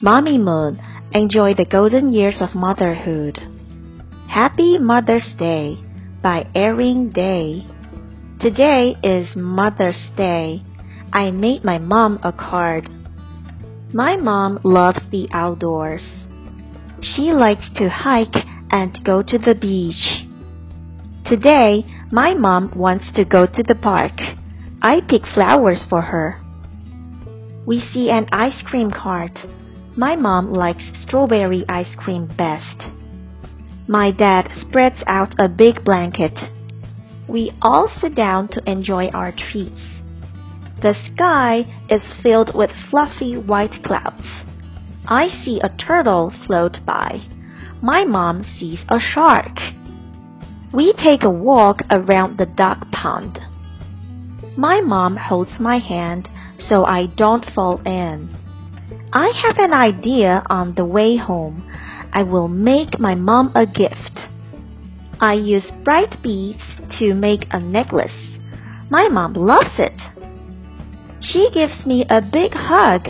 Mommy Moon, enjoy the golden years of motherhood. Happy Mother's Day by Erin Day. Today is Mother's Day. I made my mom a card. My mom loves the outdoors. She likes to hike and go to the beach. Today, my mom wants to go to the park. I pick flowers for her. We see an ice cream cart. My mom likes strawberry ice cream best. My dad spreads out a big blanket. We all sit down to enjoy our treats. The sky is filled with fluffy white clouds. I see a turtle float by. My mom sees a shark. We take a walk around the duck pond. My mom holds my hand so I don't fall in. I have an idea on the way home. I will make my mom a gift. I use bright beads to make a necklace. My mom loves it. She gives me a big hug.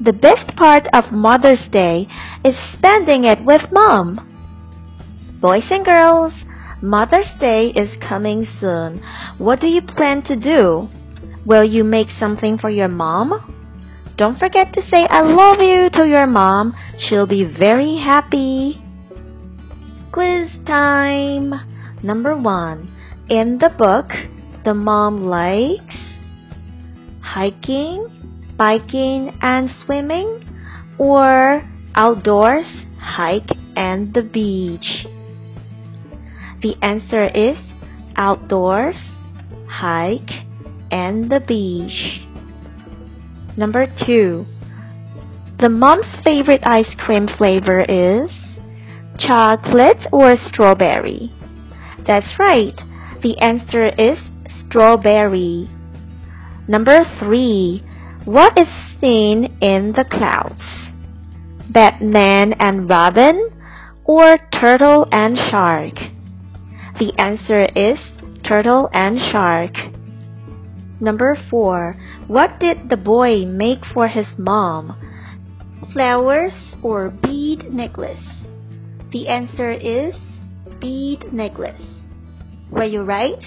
The best part of Mother's Day is spending it with mom. Boys and girls, Mother's Day is coming soon. What do you plan to do? Will you make something for your mom? Don't forget to say I love you to your mom. She'll be very happy. Quiz time. Number one. In the book, the mom likes hiking, biking, and swimming, or outdoors, hike, and the beach. The answer is outdoors, hike, and the beach. Number two. The mom's favorite ice cream flavor is chocolate or strawberry. That's right. The answer is strawberry. Number three. What is seen in the clouds? Batman and Robin or turtle and shark? The answer is turtle and shark. Number 4. What did the boy make for his mom? Flowers or bead necklace? The answer is bead necklace. Were you right?